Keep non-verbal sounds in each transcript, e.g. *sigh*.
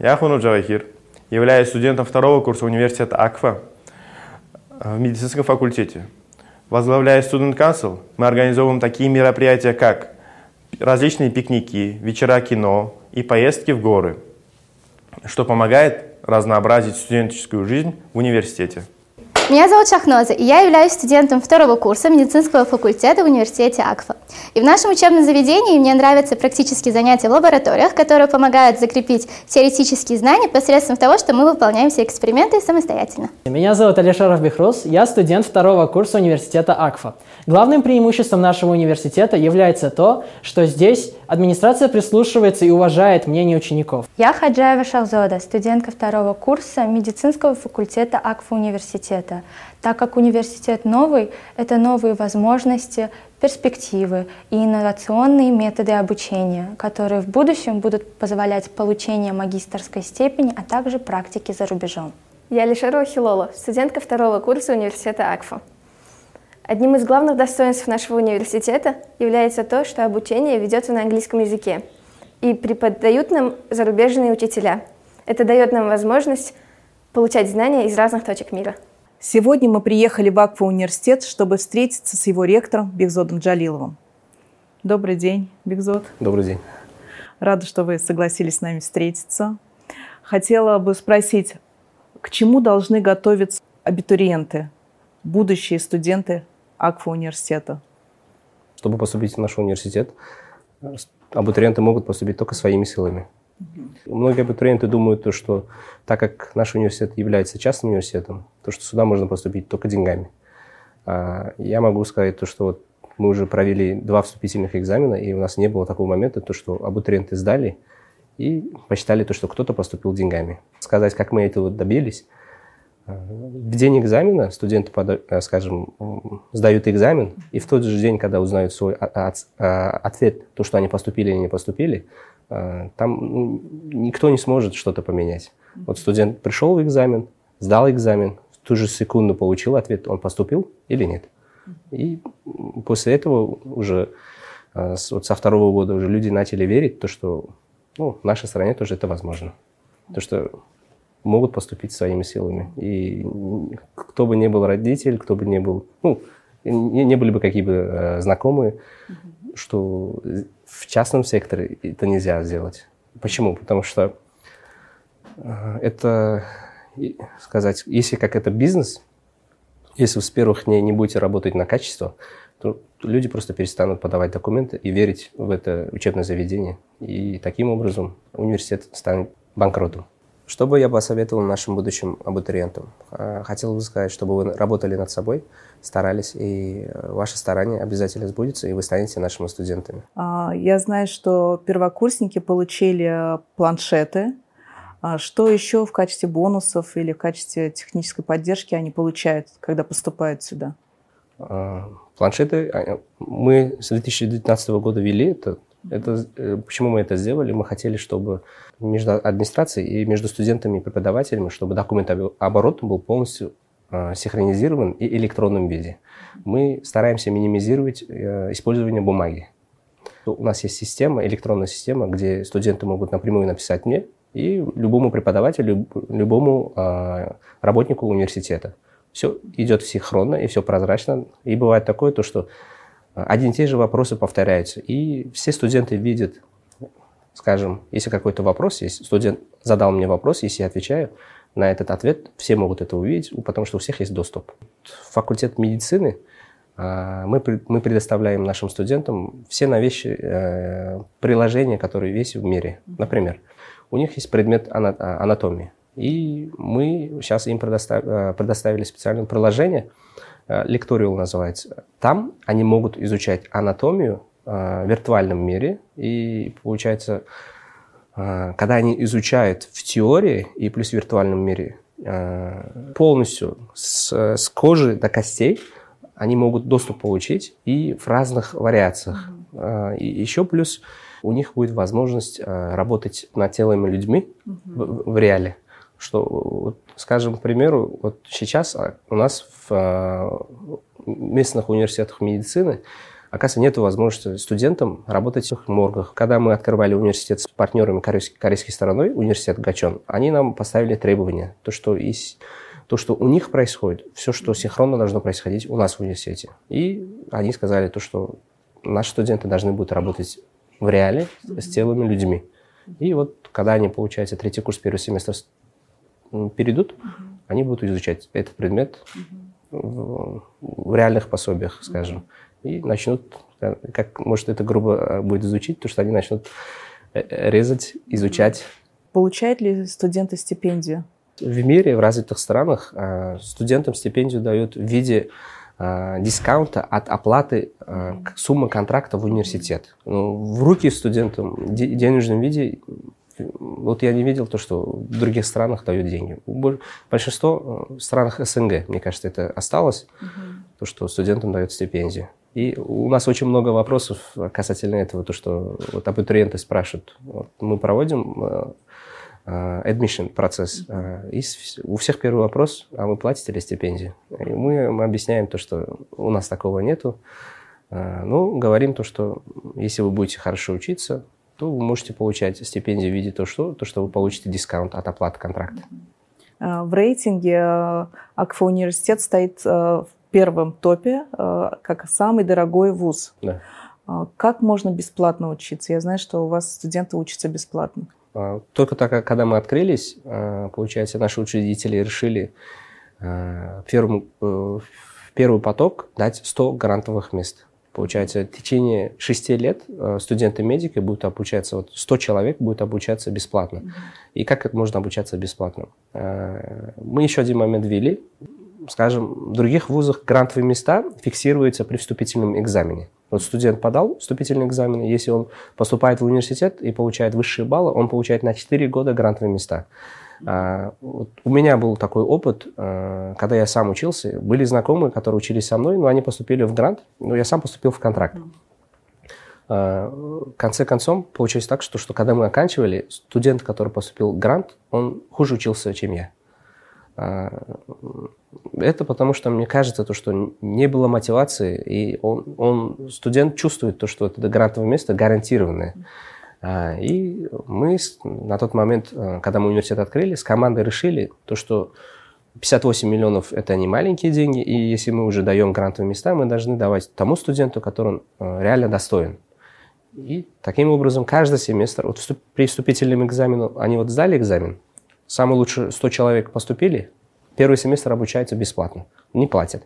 Я Хунур Джавахир, являюсь студентом второго курса университета АКФА в медицинском факультете. Возглавляя Student Council, мы организовываем такие мероприятия, как различные пикники, вечера кино и поездки в горы, что помогает разнообразить студенческую жизнь в университете. Меня зовут Шахноза, и я являюсь студентом второго курса медицинского факультета в университете АКФА. И в нашем учебном заведении мне нравятся практические занятия в лабораториях, которые помогают закрепить теоретические знания посредством того, что мы выполняем все эксперименты самостоятельно. Меня зовут Алишаров Бехрус, я студент второго курса университета АКФА. Главным преимуществом нашего университета является то, что здесь администрация прислушивается и уважает мнение учеников. Я Хаджаева Шахзода, студентка второго курса медицинского факультета АКФА университета. Так как университет новый, это новые возможности, перспективы и инновационные методы обучения, которые в будущем будут позволять получение магистрской степени, а также практики за рубежом. Я Лишерова Хилола, студентка второго курса университета АКФА. Одним из главных достоинств нашего университета является то, что обучение ведется на английском языке и преподают нам зарубежные учителя. Это дает нам возможность получать знания из разных точек мира. Сегодня мы приехали в Аква университет, чтобы встретиться с его ректором Бекзодом Джалиловым. Добрый день, Бекзод. Добрый день. Рада, что вы согласились с нами встретиться. Хотела бы спросить, к чему должны готовиться абитуриенты, будущие студенты Аква университета? Чтобы поступить в наш университет, абитуриенты могут поступить только своими силами. Многие абитуриенты думают, то, что так как наш университет является частным университетом, то что сюда можно поступить только деньгами. А я могу сказать то, что вот мы уже провели два вступительных экзамена, и у нас не было такого момента, то, что абитуриенты сдали и посчитали то, что кто-то поступил деньгами. Сказать, как мы этого добились, в день экзамена студенты, скажем, сдают экзамен, и в тот же день, когда узнают свой ответ, то, что они поступили или не поступили, там ну, никто не сможет что-то поменять. Вот студент пришел в экзамен, сдал экзамен, в ту же секунду получил ответ, он поступил или нет. И после этого уже вот со второго года уже люди начали верить, то, что ну, в нашей стране тоже это возможно. То, что могут поступить своими силами. И кто бы ни был родитель, кто бы ни был, ну, не, не были бы какие бы э, знакомые, mm-hmm. что в частном секторе это нельзя сделать. Почему? Потому что э, это, сказать, если как это бизнес, если вы с первых дней не будете работать на качество, то люди просто перестанут подавать документы и верить в это учебное заведение. И таким образом университет станет банкротом. Что бы я посоветовал нашим будущим абитуриентам? А, хотел бы сказать, чтобы вы работали над собой, старались, и э, ваше старание обязательно сбудется, и вы станете нашими студентами. А, я знаю, что первокурсники получили планшеты. А что еще в качестве бонусов или в качестве технической поддержки они получают, когда поступают сюда? Планшеты мы с 2019 года вели, это это, э, почему мы это сделали? Мы хотели, чтобы между администрацией и между студентами и преподавателями, чтобы документооборот был полностью э, синхронизирован и электронном виде. Мы стараемся минимизировать э, использование бумаги. У нас есть система, электронная система, где студенты могут напрямую написать мне и любому преподавателю, любому э, работнику университета. Все идет синхронно и все прозрачно. И бывает такое, то, что один и те же вопросы повторяются. И все студенты видят, скажем, если какой-то вопрос есть, студент задал мне вопрос, если я отвечаю на этот ответ, все могут это увидеть, потому что у всех есть доступ. Факультет медицины а, мы, мы предоставляем нашим студентам все новейшие э, приложения, которые есть в мире. Например, у них есть предмет анатомии. И мы сейчас им предоставили, предоставили специальное приложение, Э, лекториал называется. Там они могут изучать анатомию э, в виртуальном мире. И получается, э, когда они изучают в теории и плюс в виртуальном мире полностью с, с кожи до костей, они могут доступ получить и в разных вариациях. Mm-hmm. И еще плюс у них будет возможность работать над телами людьми mm-hmm. в, в реале. Что, вот, скажем, к примеру, вот сейчас а, у нас в а, местных университетах медицины оказывается, нет возможности студентам работать в моргах. Когда мы открывали университет с партнерами корейской, корейской стороной, университет Гачон, они нам поставили требования, то, что из то, что у них происходит, все, что синхронно должно происходить у нас в университете. И они сказали то, что наши студенты должны будут работать в реале с целыми людьми. И вот когда они, получается, третий курс, первый семестр перейдут, они будут изучать этот предмет в, в реальных пособиях, скажем, и начнут, как может это грубо э, будет звучить, то что они начнут э, резать, изучать. Получают ли студенты стипендию? В мире, в развитых странах э, студентам стипендию дают в виде дискаунта от оплаты суммы контракта в университет. Ну, в руки студентам в денежном виде вот я не видел то, что в других странах дают деньги. Большинство в странах СНГ, мне кажется, это осталось, угу. то, что студентам дают стипендии. И у нас очень много вопросов касательно этого, то, что вот абитуриенты спрашивают. Вот мы проводим э, э, admission процесс. Э, и у всех первый вопрос, а вы платите ли стипендии? И мы, мы объясняем то, что у нас такого нету. Ну, говорим то, что если вы будете хорошо учиться, то вы можете получать стипендию в виде то, что, то, что вы получите дискаунт от оплаты контракта. В рейтинге Акфа университет стоит в первом топе э, как самый дорогой вуз. Да. А, как можно бесплатно учиться? Я знаю, что у вас студенты учатся бесплатно. А, только так, когда мы открылись, а, получается, наши учредители решили первому, э, в первый поток дать 100 грантовых мест. Получается, в течение шести лет э, студенты-медики будут обучаться, вот 100 человек будет обучаться бесплатно. И как это можно обучаться бесплатно? Мы еще один момент ввели скажем, в других вузах грантовые места фиксируются при вступительном экзамене. Вот студент подал вступительный экзамен, если он поступает в университет и получает высшие баллы, он получает на 4 года грантовые места. А, вот у меня был такой опыт, а, когда я сам учился. Были знакомые, которые учились со мной, но они поступили в грант, но я сам поступил в контракт. А, в конце концов, получилось так, что, что когда мы оканчивали, студент, который поступил в грант, он хуже учился, чем я. Это потому, что мне кажется, то, что не было мотивации, и он, он студент чувствует то, что это грантовое место гарантированное. А, и мы на тот момент, а, когда мы университет открыли, с командой решили то, что 58 миллионов – это не маленькие деньги, и если мы уже даем грантовые места, мы должны давать тому студенту, который реально достоин. И таким образом каждый семестр, вот при вступительном экзамену, они вот сдали экзамен, Самые лучшие 100 человек поступили, первый семестр обучаются бесплатно, не платят.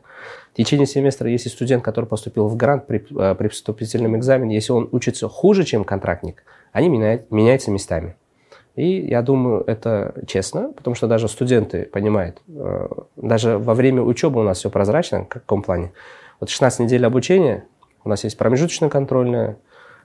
В течение семестра, если студент, который поступил в грант при, э, при вступительном экзамене, если он учится хуже, чем контрактник, они меняют, меняются местами. И я думаю, это честно, потому что даже студенты понимают, э, даже во время учебы у нас все прозрачно, в каком плане. Вот 16 недель обучения, у нас есть промежуточная контрольная,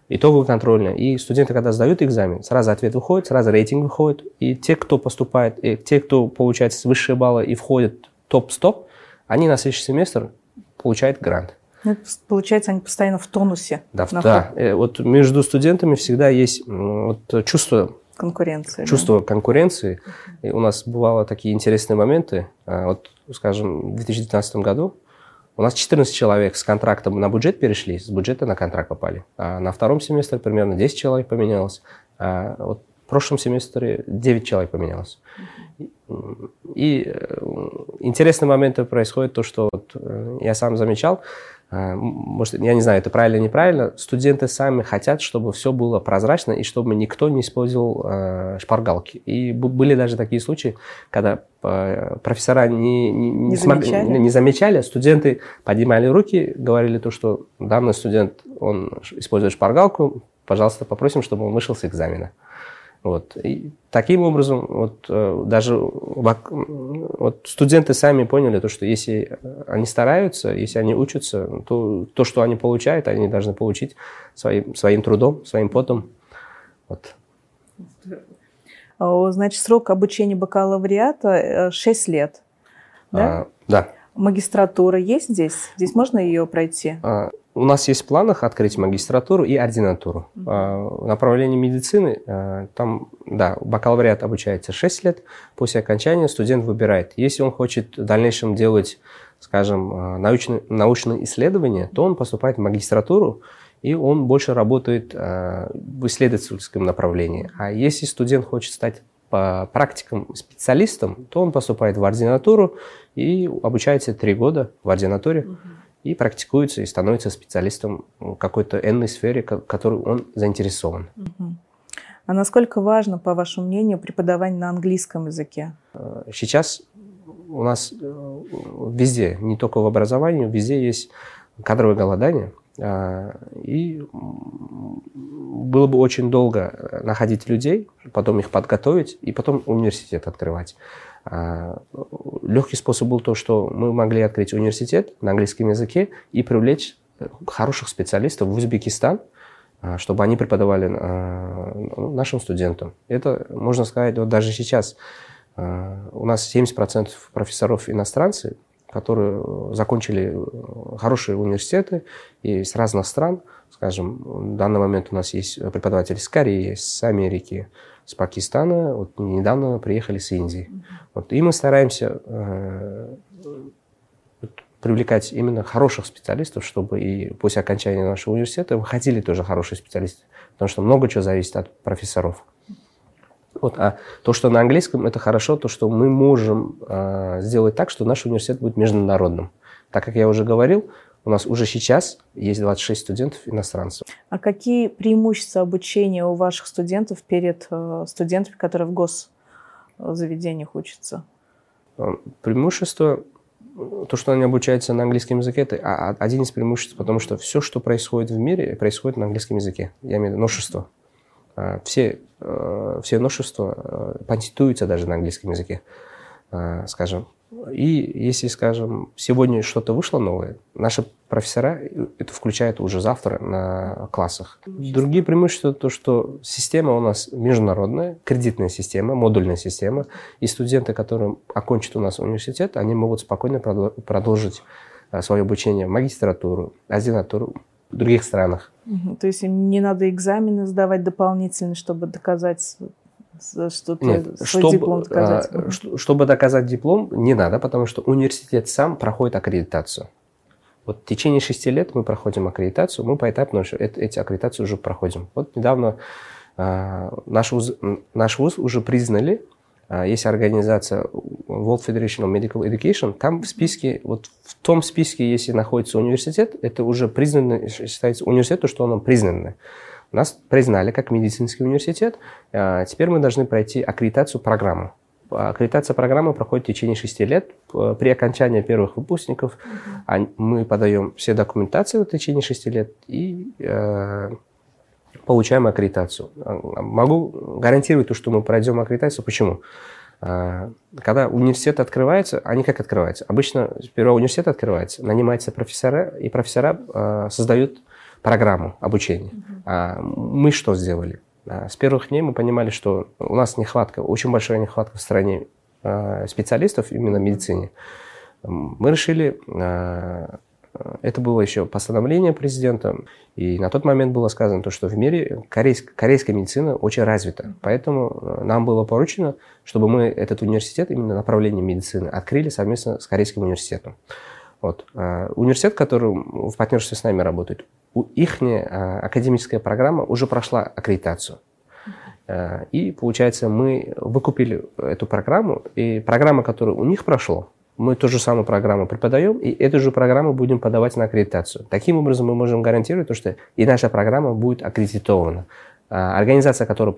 итоговую контрольную. И студенты, когда сдают экзамен, сразу ответ выходит, сразу рейтинг выходит. И те, кто поступает, и те, кто получает высшие баллы и входит топ-стоп, они на следующий семестр получают грант. Ну, получается, они постоянно в тонусе. Да, да. Э, вот между студентами всегда есть вот чувство конкуренции. Чувство да? конкуренции. И у нас бывало такие интересные моменты. А, вот, скажем, в 2019 году у нас 14 человек с контрактом на бюджет перешли, с бюджета на контракт попали. А на втором семестре примерно 10 человек поменялось. А вот в прошлом семестре 9 человек поменялось. И э, интересный момент происходит то, что вот э, я сам замечал, может, я не знаю, это правильно или неправильно, студенты сами хотят, чтобы все было прозрачно и чтобы никто не использовал э, шпаргалки. И были даже такие случаи, когда э, профессора не, не, не, не, замечали. не, не замечали, студенты поднимали руки, говорили то, что данный студент, он использует шпаргалку, пожалуйста, попросим, чтобы он вышел с экзамена. Вот. И таким образом вот, э, даже вот, студенты сами поняли, то, что если они стараются, если они учатся, то то, что они получают, они должны получить своим, своим трудом, своим потом. Вот. Значит, срок обучения бакалавриата 6 э, лет. Да? А, да. Магистратура есть здесь? Здесь можно ее пройти? А, у нас есть в планах открыть магистратуру и ординатуру. Mm-hmm. Направление медицины, а, там, да, бакалавриат обучается 6 лет. После окончания студент выбирает. Если он хочет в дальнейшем делать скажем, э, научные, научные исследования, то он поступает в магистратуру, и он больше работает э, в исследовательском направлении. А если студент хочет стать по практикам специалистом, то он поступает в ординатуру и обучается три года в ординатуре uh-huh. И практикуется и становится специалистом в какой-то энной сфере, в которой он заинтересован. А насколько важно, по вашему мнению, преподавание на английском языке? Э, сейчас у нас э, везде, не только в образовании, везде есть кадровое голодание. А, и было бы очень долго находить людей, потом их подготовить и потом университет открывать. А, Легкий способ был то, что мы могли открыть университет на английском языке и привлечь э, хороших специалистов в Узбекистан, а, чтобы они преподавали ну, нашим студентам. Это, можно сказать, вот даже сейчас у нас 70% профессоров иностранцы, которые э, закончили э, хорошие университеты и с разных стран. Скажем, в данный момент у нас есть преподаватели с Кореи, с Америки, с Пакистана. Вот недавно приехали с Индии. Вот, и мы стараемся э, привлекать именно хороших специалистов, чтобы и после окончания нашего университета выходили тоже хорошие специалисты. Потому что много чего зависит от профессоров. Вот, а то, что на английском, это хорошо, то, что мы можем э, сделать так, что наш университет будет международным. Так как я уже говорил, у нас уже сейчас есть 26 студентов иностранцев. А какие преимущества обучения у ваших студентов перед э, студентами, которые в госзаведениях учатся? Э, преимущество то, что они обучаются на английском языке, это один из преимуществ, потому что все, что происходит в мире, происходит на английском языке. Я имею в виду новшество. А, все, э, все новшества э, патентуются даже на английском языке, а, скажем. И если, скажем, сегодня что-то вышло новое, наши профессора это включают уже завтра на классах. Другие преимущества то, что система у нас международная, кредитная система, модульная система, и студенты, которые окончат у нас университет, они могут спокойно продолжить э, свое обучение в магистратуру, ординатуру, в других странах. То есть им не надо экзамены сдавать дополнительно, чтобы доказать что ты Нет, свой чтобы, диплом доказать. А, чтобы доказать диплом, не надо, потому что университет сам проходит аккредитацию. Вот в течение шести лет мы проходим аккредитацию, мы поэтапно эти аккредитации уже проходим. Вот недавно а, наш, вуз, наш вуз уже признали а, есть организация World Federation of Medical Education, там в списке, вот в том списке, если находится университет, это уже признанный, считается университет, то, что он признанный. Нас признали как медицинский университет, а, теперь мы должны пройти аккредитацию программы. Аккредитация программы проходит в течение шести лет. При окончании первых выпускников мы подаем все документации в течение шести лет и э, получаем аккредитацию. Могу гарантировать то, что мы пройдем аккредитацию. Почему? Когда университет открывается, они как открываются? Обычно сперва университет открывается, нанимаются профессора, и профессора создают программу обучения. А мы что сделали? С первых дней мы понимали, что у нас нехватка, очень большая нехватка в стране специалистов именно в медицине. Мы решили это было еще постановление президента, и на тот момент было сказано, то, что в мире корейск, корейская медицина очень развита. Поэтому нам было поручено, чтобы мы этот университет, именно направление медицины, открыли совместно с Корейским университетом. Вот. А, университет, который в партнерстве с нами работает, их а, академическая программа уже прошла аккредитацию. А, и, получается, мы выкупили эту программу, и программа, которая у них прошла, мы ту же самую программу преподаем, и эту же программу будем подавать на аккредитацию. Таким образом, мы можем гарантировать, то, что и наша программа будет аккредитована. А организация, которая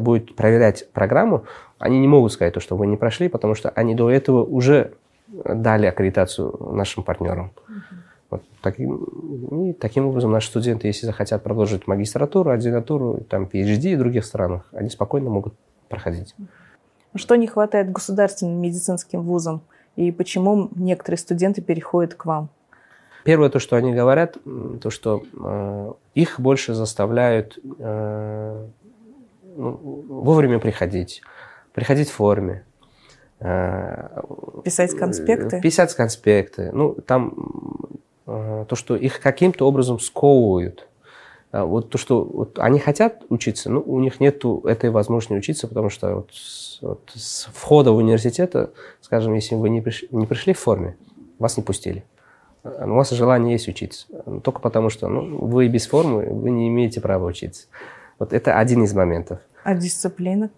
будет проверять программу, они не могут сказать, то, что вы не прошли, потому что они до этого уже дали аккредитацию нашим партнерам. Вот таким, и таким образом наши студенты, если захотят продолжить магистратуру, ординатуру, там, PhD в других странах, они спокойно могут проходить. Что не хватает государственным медицинским вузам? и почему некоторые студенты переходят к вам? Первое, то, что они говорят, то, что э, их больше заставляют э, ну, вовремя приходить, приходить в форме. Э, писать конспекты? Писать конспекты. Ну, там э, то, что их каким-то образом сковывают. А вот то, что вот они хотят учиться, но у них нет этой возможности учиться, потому что вот, вот с входа в университет, скажем, если вы не пришли, не пришли в форме, вас не пустили. У вас желание есть учиться. Только потому, что ну, вы без формы, вы не имеете права учиться. Вот это один из моментов. А дисциплина?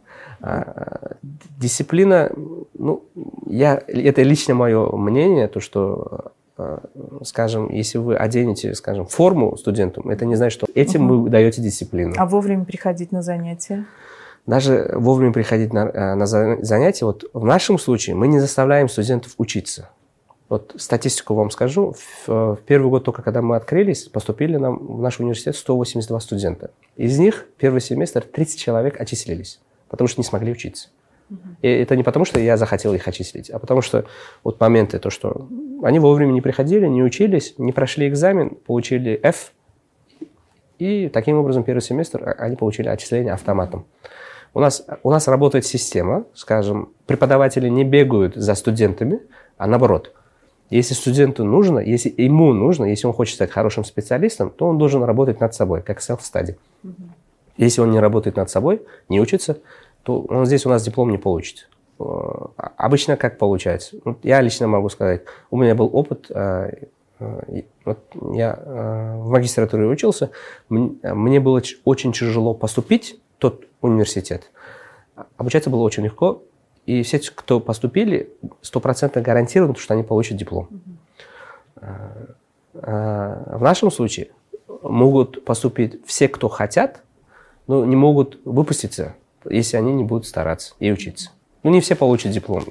А, дисциплина, ну, я, это лично мое мнение, то, что а, скажем, если вы оденете, скажем, форму студентам, это не значит, что этим угу. вы даете дисциплину. А вовремя приходить на занятия? Даже вовремя приходить на, а, на занятия, вот в нашем случае мы не заставляем студентов учиться. Вот статистику вам скажу. В, в первый год только, когда мы открылись, поступили нам в наш университет 182 студента. Из них первый семестр 30 человек отчислились, потому что не смогли учиться. И это не потому, что я захотел их отчислить, а потому что вот моменты, то, что они вовремя не приходили, не учились, не прошли экзамен, получили F, и таким образом первый семестр а, они получили отчисление автоматом. У нас, у нас работает система, скажем, преподаватели не бегают за студентами, а наоборот. Если студенту нужно, если ему нужно, если он хочет стать хорошим специалистом, то он должен работать над собой, как self-study. Если он не работает над собой, не учится, то он здесь у нас диплом не получит. Э, обычно как получается? Вот я лично могу сказать, у меня был опыт, э, э, вот я в магистратуре учился, мне было очень тяжело поступить в тот университет. Обучаться было очень легко, и все, кто поступили, стопроцентно гарантированы, что они получат диплом. В нашем случае могут поступить все, кто хотят, но не могут выпуститься если они не будут стараться и учиться. Ну, не все получат диплом.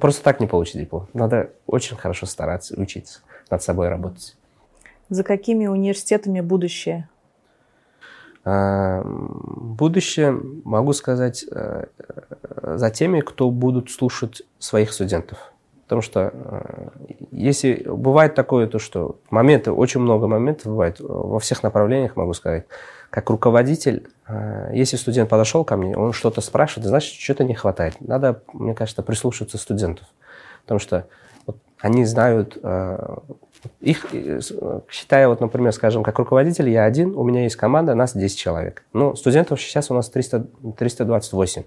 Просто так не получат диплом. Надо очень хорошо стараться, учиться, над собой работать. За какими университетами будущее? А, будущее, могу сказать, э, за теми, кто будут слушать своих студентов. Потому что э, если бывает такое, то что моменты, очень много моментов бывает во всех направлениях, могу сказать, как руководитель, э, если студент подошел ко мне, он что-то спрашивает, значит, что-то не хватает. Надо, мне кажется, прислушаться студентов. Потому что вот, они знают, э, их, э, считая, вот, например, скажем, как руководитель, я один, у меня есть команда, нас 10 человек. Но студентов сейчас у нас 300, 328.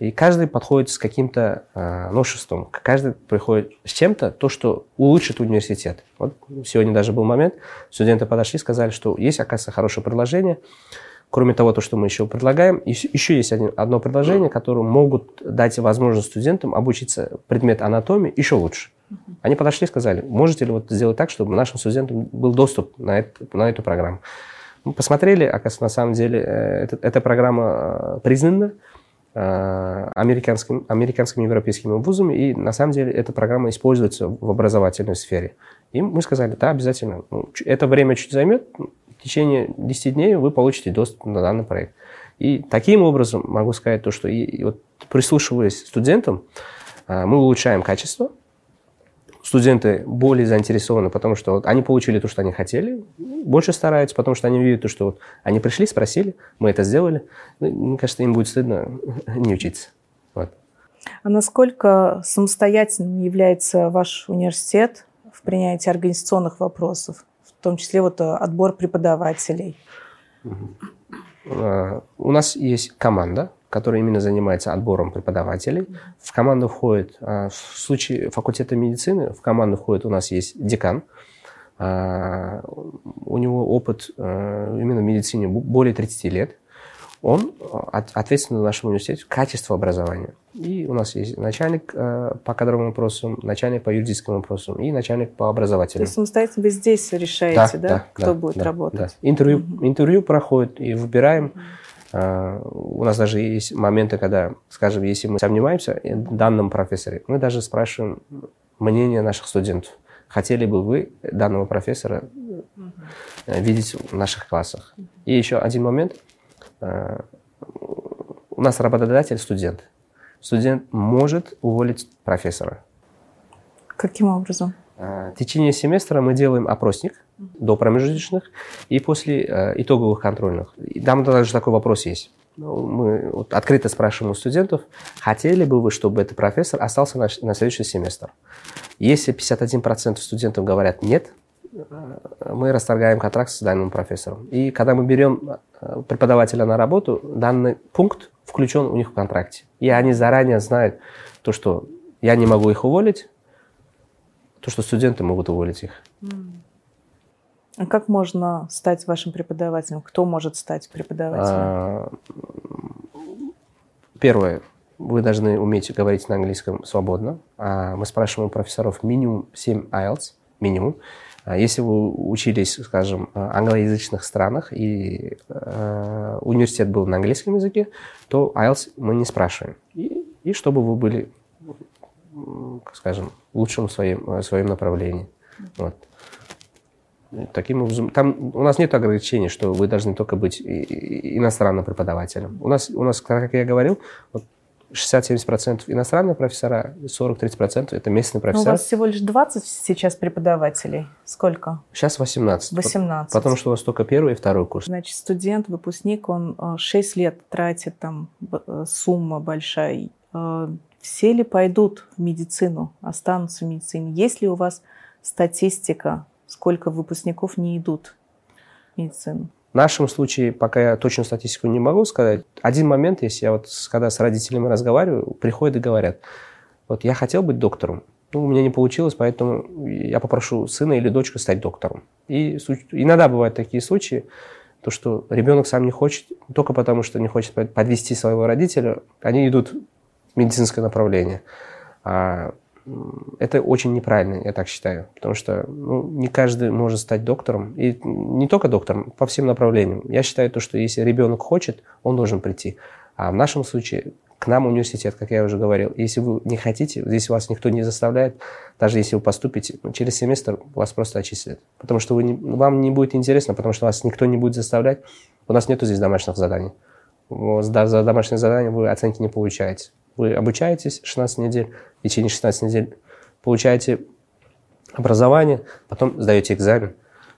И каждый подходит с каким-то э, новшеством. Каждый приходит с чем-то, то, что улучшит университет. Вот сегодня даже был момент, студенты подошли, сказали, что есть, оказывается, хорошее предложение. Кроме того, то, что мы еще предлагаем, еще есть один, одно предложение, которое могут дать возможность студентам обучиться предмет анатомии еще лучше. Они подошли и сказали, можете ли вот сделать так, чтобы нашим студентам был доступ на, это, на эту программу. Мы посмотрели, оказывается, на самом деле, э, это, эта программа э, признана, американским, американскими европейскими вузами, и на самом деле эта программа используется в образовательной сфере. И мы сказали, да, обязательно. Ну, это время чуть займет, в течение 10 дней вы получите доступ на данный проект. И таким образом могу сказать то, что и, и вот прислушиваясь студентам, э, мы улучшаем качество, студенты более заинтересованы, потому что вот они получили то, что они хотели, больше стараются, потому что они видят то, что вот они пришли, спросили, мы это сделали. Ну, мне кажется, им будет стыдно *laughs* не учиться. Вот. А насколько самостоятельным является ваш университет в принятии организационных вопросов, в том числе вот э, отбор преподавателей? Uh, у нас есть команда, который именно занимается отбором преподавателей. В команду входит, а, в случае факультета медицины, в команду входит у нас есть декан. А, у него опыт а, именно в медицине более 30 лет. Он ответственен в нашем университете качество образования. И у нас есть начальник по кадровым вопросам, начальник по юридическим вопросам и начальник по образовательным. То есть самостоятельно вы здесь решаете, да, да, да кто да, будет да, работать? Да. Интервью, угу. интервью проходит и выбираем. Угу а, у нас даже есть моменты, когда, скажем, если мы сомневаемся в данном профессоре, мы даже спрашиваем мнение наших студентов. Хотели бы вы данного профессора э, видеть в наших классах? И еще один момент. А, у нас работодатель студент. Студент может уволить профессора. Каким образом? А, в течение семестра мы делаем опросник до промежуточных и после э, итоговых контрольных. И там даже такой вопрос есть. Ну, мы вот открыто спрашиваем у студентов, хотели бы вы, чтобы этот профессор остался на, на следующий семестр. Если 51% студентов говорят нет, э, мы расторгаем контракт с данным профессором. И когда мы берем э, преподавателя на работу, данный пункт включен у них в контракте. И они заранее знают то, что я не могу их уволить, то, что студенты могут уволить их. А как можно стать вашим преподавателем? Кто может стать преподавателем? А, первое, вы должны уметь говорить на английском свободно. А мы спрашиваем у профессоров минимум 7 IELTS, минимум. А если вы учились, скажем, в англоязычных странах и университет был на английском языке, то IELTS мы не спрашиваем. И, и чтобы вы были, скажем, лучшим в своем, в своем направлении. Вот. Таким образом, там у нас нет ограничений, что вы должны только быть иностранным преподавателем. У нас, у нас как я говорил, вот 60-70% иностранные профессора, 40-30% это местные профессора. Но у вас всего лишь 20 сейчас преподавателей. Сколько? Сейчас 18. 18. Потому что у вас только первый и второй курс. Значит, студент, выпускник, он 6 э, лет тратит, там э, сумма большая. Э, все ли пойдут в медицину, останутся в медицине? Есть ли у вас статистика, сколько выпускников не идут в медицину? В нашем случае, пока я точную статистику не могу сказать, один момент, если я вот когда с родителями разговариваю, приходят и говорят, вот я хотел быть доктором, ну, у меня не получилось, поэтому я попрошу сына или дочку стать доктором. И иногда бывают такие случаи, то, что ребенок сам не хочет, только потому что не хочет подвести своего родителя, они идут в медицинское направление. А это очень неправильно, я так считаю, потому что ну, не каждый может стать доктором, и не только доктором, по всем направлениям. Я считаю то, что если ребенок хочет, он должен прийти. А в нашем случае к нам университет, как я уже говорил, если вы не хотите, здесь вас никто не заставляет, даже если вы поступите, ну, через семестр вас просто отчислят. Потому что вы не, вам не будет интересно, потому что вас никто не будет заставлять. У нас нету здесь домашних заданий. За домашние задания вы оценки не получаете. Вы обучаетесь 16 недель, в течение 16 недель получаете образование, потом сдаете экзамен.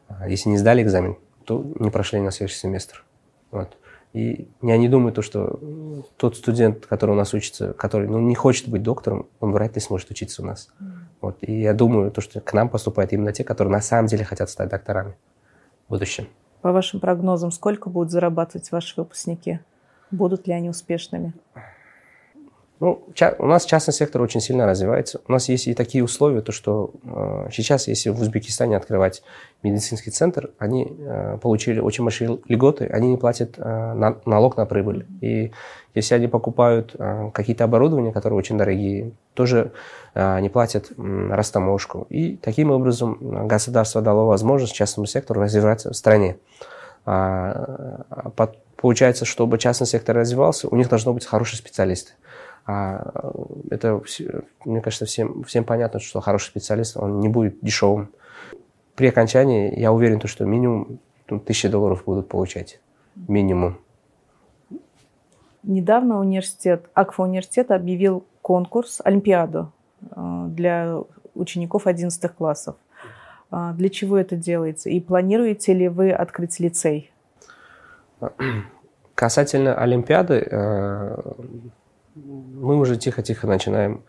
А если не сдали экзамен, то не прошли на следующий семестр. Вот. И я не думаю, то, что тот студент, который у нас учится, который ну, не хочет быть доктором, он вряд ли сможет учиться у нас. Mm. Вот. И я думаю, то, что к нам поступают именно те, которые на самом деле хотят стать докторами в будущем. По вашим прогнозам, сколько будут зарабатывать ваши выпускники? Будут ли они успешными? Ну, у нас частный сектор очень сильно развивается. У нас есть и такие условия, то что э, сейчас, если в Узбекистане открывать медицинский центр, они э, получили очень большие льготы, они не платят э, на, налог на прибыль. И если они покупают э, какие-то оборудования, которые очень дорогие, тоже э, не платят э, растаможку. И таким образом государство дало возможность частному сектору развиваться в стране. А, а под, получается, чтобы частный сектор развивался, у них должно быть хорошие специалисты. А это, мне кажется, всем, всем понятно, что хороший специалист, он не будет дешевым. При окончании я уверен, что минимум ну, тысячи долларов будут получать. Минимум. Недавно университет, Акфа университет объявил конкурс, Олимпиаду э, для учеников 11 классов. А для чего это делается? И планируете ли вы открыть лицей? Касательно Олимпиады, э, мы уже тихо-тихо начинаем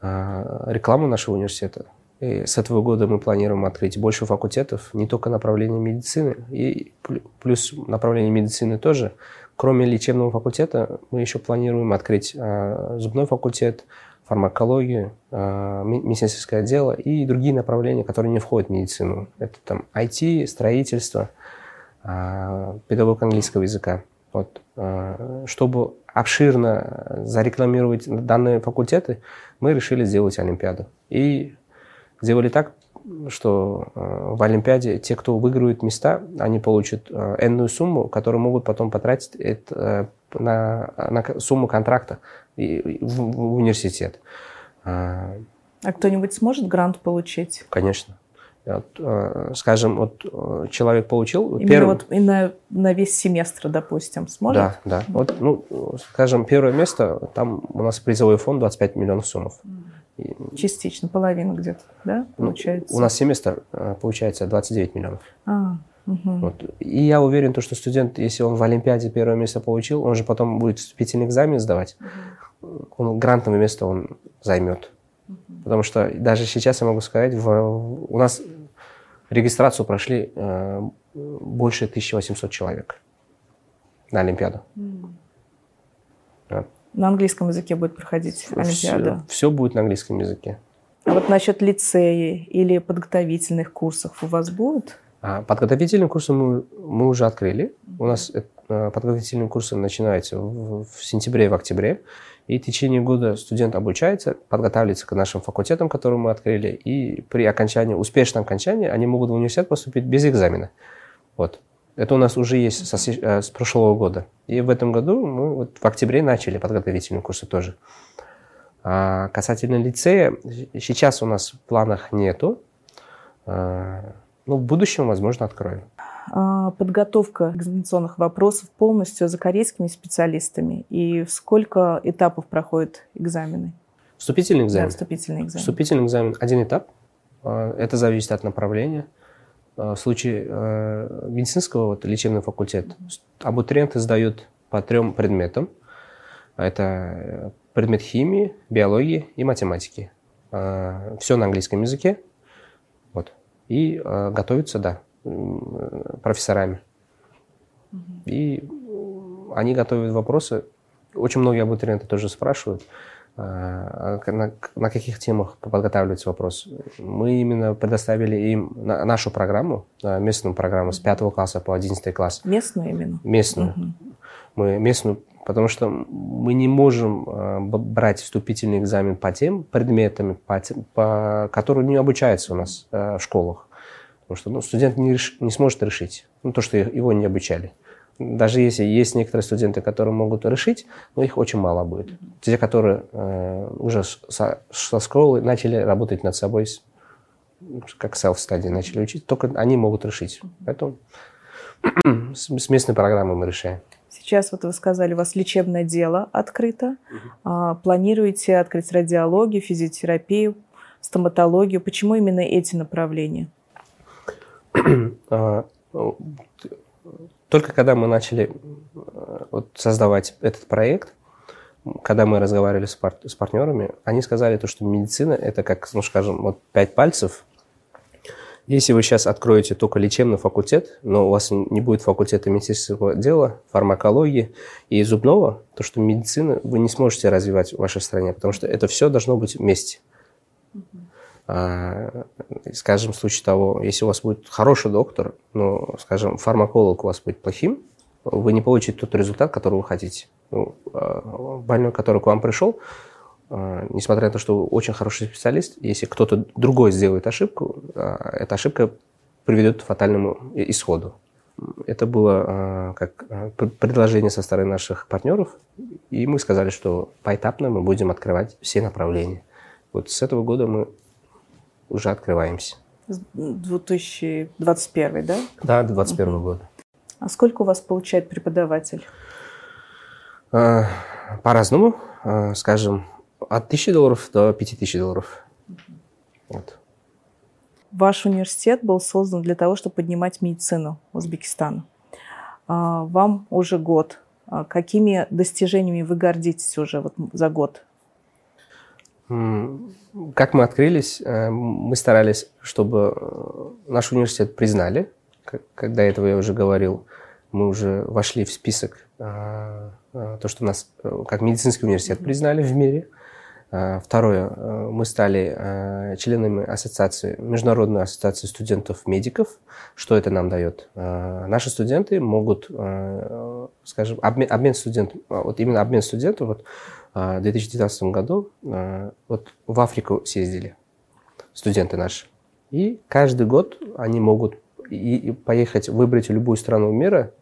а, рекламу нашего университета. И с этого года мы планируем открыть больше факультетов, не только направление медицины, и плюс направление медицины тоже. Кроме лечебного факультета, мы еще планируем открыть а, зубной факультет, фармакологию, а, медицинское дело и другие направления, которые не входят в медицину. Это там IT, строительство, педагог английского языка. Вот, чтобы обширно зарекламировать данные факультеты, мы решили сделать Олимпиаду. И сделали так, что э, в Олимпиаде те, кто выигрывает места, они получат э, энную сумму, которую могут потом потратить это, э, на, на сумму контракта в, в университет. А кто-нибудь сможет грант получить? Конечно. Вот, э, скажем, вот э, человек получил... Именно первый... вот и на, на весь семестр, допустим, сможет? Да, да. Вот, ну, скажем, первое место, там у нас призовой фонд 25 миллионов суммов. Частично, половина где-то, да, ну, получается? Ну, у нас семестр э, получается 29 миллионов. А, угу. вот. И я уверен, то, что студент, если он в Олимпиаде первое место получил, он же потом будет вступительный экзамен сдавать, угу. он грантовое место он займет. Потому что даже сейчас я могу сказать, в, у нас регистрацию прошли э, больше 1800 человек на Олимпиаду. Mm. Вот. На английском языке будет проходить Олимпиада? Все, все будет на английском языке. А вот насчет лицея или подготовительных курсов у вас будут? А подготовительные курсы мы, мы уже открыли. У нас э, подготовительные курсы начинаются в, в сентябре и в октябре. И в течение года студент обучается, подготавливается к нашим факультетам, которые мы открыли. И при окончании, успешном окончании, они могут в университет поступить без экзамена. Вот. Это у нас уже есть со, э, с прошлого года. И в этом году мы вот в октябре начали подготовительные курсы тоже. А касательно лицея, сейчас у нас в планах нету. А, ну, в будущем, возможно, откроем. А, подготовка экзаменационных вопросов полностью за корейскими специалистами. И сколько этапов проходят экзамены? Вступительный экзамен? Да, вступительный экзамен. Вступительный экзамен – один этап. А, это зависит от направления. В случае медицинского вот, лечебного факультета абитуриенты сдают по трем предметам. Это предмет химии, биологии и математики. Все на английском языке. Вот. И готовятся, да, профессорами. И они готовят вопросы. Очень многие абитуриенты тоже спрашивают, а, на, на каких темах подготавливается вопрос. Мы именно предоставили им нашу программу, местную программу с 5 класса по 11 класс. Местную именно? Местную. Угу. Мы местную, потому что мы не можем а, брать вступительный экзамен по тем предметам, по, по, которые не обучаются у нас а, в школах. Потому что ну, студент не, реш... не сможет решить ну, то, что его не обучали. Даже если есть некоторые студенты, которые могут решить, но их очень мало будет. Те, которые э, уже со, со школы начали работать над собой, как self-study, начали учить, только они могут решить. Поэтому *clears throat* с, с местной программой мы решаем. Сейчас вот вы сказали, у вас лечебное дело открыто. Угу. А, планируете открыть радиологию, физиотерапию, стоматологию. Почему именно эти направления? *clears throat* А, только когда мы начали э, вот, создавать этот проект, когда мы разговаривали с, пар с партнерами, они сказали то, что медицина это как, ну скажем, вот пять пальцев. Если вы сейчас откроете только лечебный факультет, но у вас не будет факультета медицинского дела, фармакологии и зубного, то что медицина вы не сможете развивать в вашей стране, потому что это все должно быть вместе. А, скажем, в случае того, если у вас будет хороший доктор, но, скажем, фармаколог у вас будет плохим, вы не получите тот результат, который вы хотите. Ну, а, больной, который к вам пришел, а, несмотря на то, что вы очень хороший специалист, если кто-то другой сделает ошибку, эта ошибка приведет к фатальному исходу. Это было как предложение со стороны наших партнеров, и мы сказали, что поэтапно мы будем открывать все направления. Вот с этого года мы уже открываемся. 2021, да? Да, 2021 угу. года. А сколько у вас получает преподаватель? А, по-разному. А, скажем, от 1000 долларов до 5000 долларов. Вот. Ваш университет был создан для того, чтобы поднимать медицину Узбекистана. А, вам уже год. Какими достижениями вы гордитесь уже вот за год? Как мы открылись, э, мы старались, чтобы э, наш университет признали. Когда этого я уже говорил, мы уже вошли в список, э, то, что нас как медицинский университет признали в мире. Второе, мы стали членами ассоциации, Международной ассоциации студентов-медиков. Что это нам дает? Наши студенты могут, скажем, обмен, обмен студентов, вот именно обмен студентов, вот в 2019 году а, вот в Африку съездили студенты наши. И каждый год они могут и поехать, выбрать любую страну мира,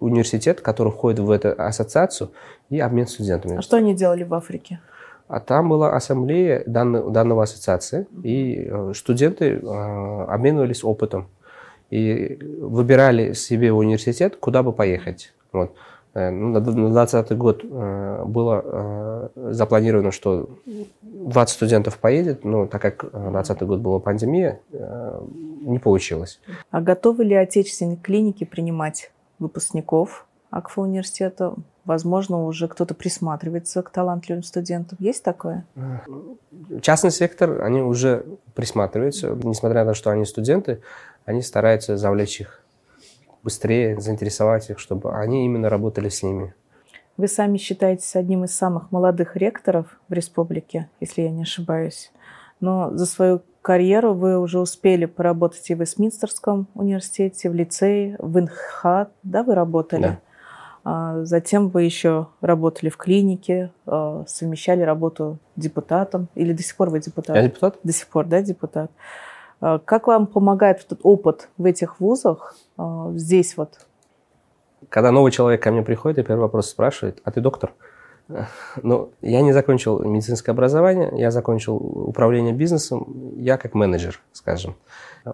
университет, который входит в эту ассоциацию, и обмен студентами. А что они делали в Африке? А там была ассамблея данного, данного ассоциации, и э, студенты э, обменивались опытом и выбирали себе университет, куда бы поехать. Вот. Э, ну, на 2020 год э, было э, запланировано, что 20 студентов поедет, но так как 2020 год была пандемия, не получилось. А готовы ли отечественные клиники принимать выпускников АКФА университета? Возможно, уже кто-то присматривается к талантливым студентам. Есть такое? Частный сектор, они уже присматриваются. Несмотря на то, что они студенты, они стараются завлечь их быстрее заинтересовать их, чтобы они именно работали с ними. Вы сами считаетесь одним из самых молодых ректоров в республике, если я не ошибаюсь. Но за свою карьеру вы уже успели поработать и в Вестминстерском университете, в лицее, в ИНХА, да, вы работали? Да. А затем вы еще работали в клинике, а, совмещали работу депутатом. Или до сих пор вы депутат? Я депутат? До сих пор, да, депутат. А как вам помогает этот опыт в этих вузах а, здесь вот? Когда новый человек ко мне приходит, и первый вопрос спрашивает, а ты доктор? Ну, я не закончил медицинское образование, я закончил управление бизнесом, я как менеджер, скажем.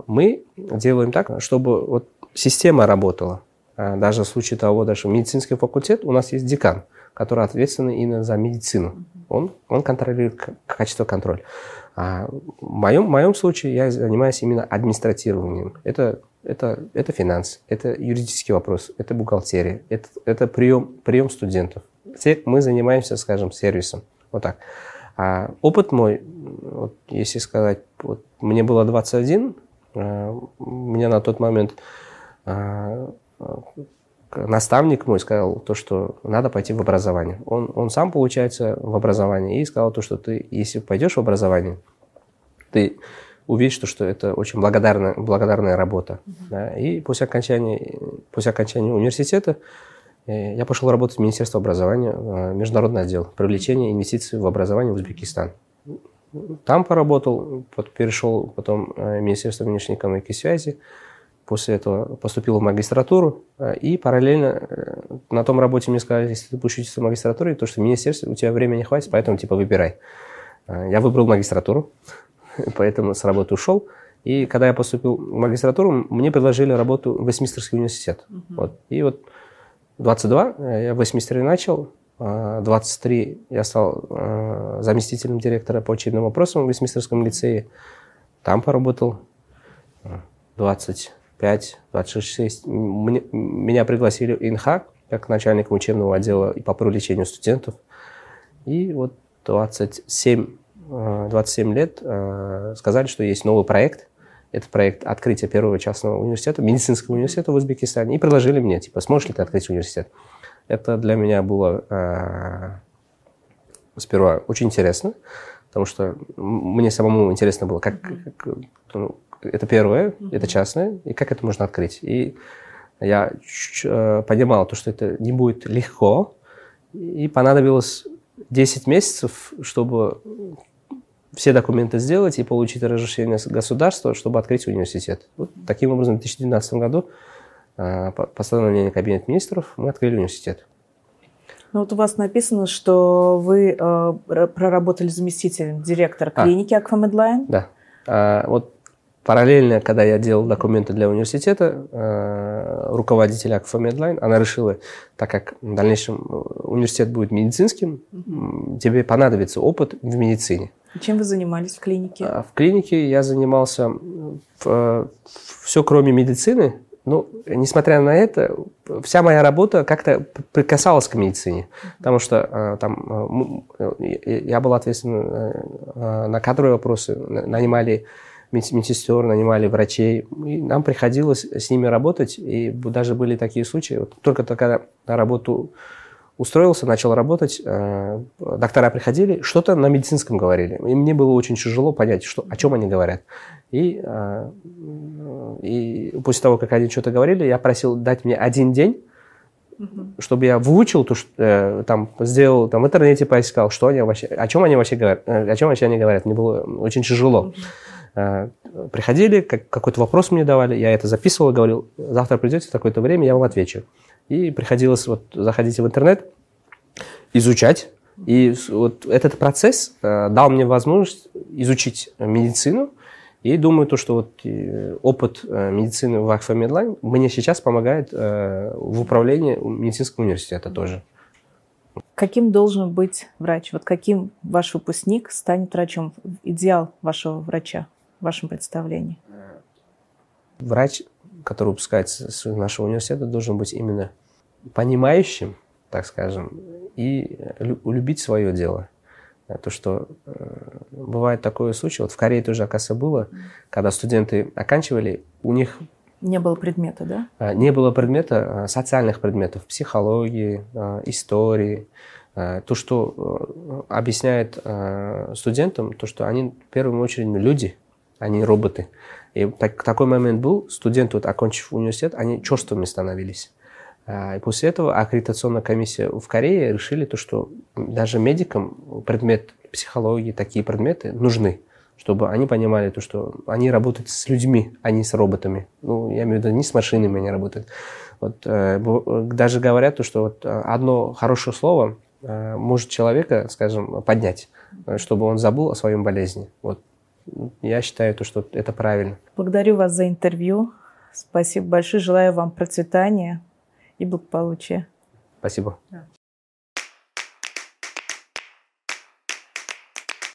Мы делаем так, чтобы вот система работала. А даже в случае того, даже медицинский факультет, у нас есть декан, который ответственный именно за медицину. Он, он контролирует качество контроля. А в моем, в моем случае я занимаюсь именно администратированием. Это, это, это финанс, это юридический вопрос, это бухгалтерия, это, это прием, прием студентов. Мы занимаемся, скажем, сервисом. Вот так. А опыт мой, вот, если сказать, вот, мне было 21, а, у меня на тот момент а, наставник мой сказал то, что надо пойти в образование. Он, он сам, получается, в образование и сказал то, что ты, если пойдешь в образование, ты увидишь, что, что это очень благодарная, благодарная работа. Mm-hmm. Да? И после окончания, после окончания университета э, я пошел работать в Министерство образования, э, международный отдел, привлечение инвестиций в образование в Узбекистан. Там поработал, перешел потом э, в Министерство внешней экономики и связи, После этого поступил в магистратуру, э, и параллельно э, на том работе мне сказали, если ты будешь учиться в магистратуре, то что в министерстве у тебя времени не хватит, поэтому типа выбирай. Э, я выбрал магистратуру, *laughs* поэтому с работы ушел. И когда я поступил в магистратуру, мне предложили работу в Вестминстерский университет. Uh-huh. Вот. И вот 22 я в Вестминстере начал, 23 я стал заместителем директора по учебным вопросам в Вестминстерском лицее. Там поработал 20 25, 26. Мне, меня пригласили в ИНХА как начальник учебного отдела и по привлечению студентов. И вот 27, 27 э, лет э, сказали, что есть новый проект. Это проект открытия первого частного университета, медицинского университета в Узбекистане. И предложили мне, типа, сможешь ли ты открыть университет? Это для меня было э, сперва очень интересно, потому что мне самому интересно было, как, как ну, это первое, mm-hmm. это частное, и как это можно открыть. И я э, понимал, то, что это не будет легко, и понадобилось 10 месяцев, чтобы все документы сделать и получить разрешение государства, чтобы открыть университет. Вот таким образом, в 2012 году э, постановление Кабинета министров мы открыли университет. Ну вот у вас написано, что вы э, проработали заместителем директора а. клиники а. Aquamedline. Да. А, вот Параллельно, когда я делал документы для университета, э, руководитель Акфа Медлайн, она решила, так как в дальнейшем э, университет будет медицинским, тебе понадобится опыт в медицине. Чем вы занимались в клинике? А, в клинике я занимался в, все, кроме медицины. Ну, несмотря на это, вся моя работа как-то прикасалась к медицине, потому что э, там я был ответственен на кадровые вопросы, нанимали медсестер, нанимали врачей. И нам приходилось с ними работать. И даже были такие случаи. Вот только когда на работу устроился, начал работать, э, доктора приходили, что-то на медицинском говорили. И мне было очень тяжело понять, что, о чем они говорят. И, э, и после того, как они что-то говорили, я просил дать мне один день, чтобы я выучил то, что э, там сделал, там в интернете поискал, что они вообще, о чем они вообще говорят, о чем вообще они говорят. Мне было очень тяжело. Э, приходили, как, какой-то вопрос мне давали, я это записывал, говорил, завтра придете в такое-то время, я вам отвечу. И приходилось вот заходить в интернет, изучать. И вот этот процесс э, дал мне возможность изучить медицину. И думаю, то, что вот э, опыт медицины в Акфа Медлайн мне сейчас помогает в управлении медицинского университета тоже. Каким должен быть врач? Вот каким ваш выпускник станет врачом? Идеал вашего врача? В вашем представлении? Врач, который выпускается с нашего университета, должен быть именно понимающим, так скажем, и любить свое дело. То, что э, бывает такое случай, вот в Корее тоже, оказывается, было, когда студенты оканчивали, у них... Не было предмета, да? Не было предмета, социальных предметов, психологии, истории, Э, то, что э, объясняет э, студентам, то, что они в первую очередь люди, а не роботы. И так, такой момент был, студенты, вот, окончив университет, они черствыми становились. И после этого аккредитационная комиссия в Корее решили то, что даже медикам предмет психологии, такие предметы нужны, чтобы они понимали то, что они работают с людьми, а не с роботами. Ну, я имею в виду, не с машинами они работают. Вот, даже говорят, то, что вот одно хорошее слово Э, может человека, скажем, поднять, э, чтобы он забыл о своем болезни. Вот. Я считаю, то, что это правильно. Благодарю вас за интервью. Спасибо большое. Желаю вам процветания и благополучия. Спасибо.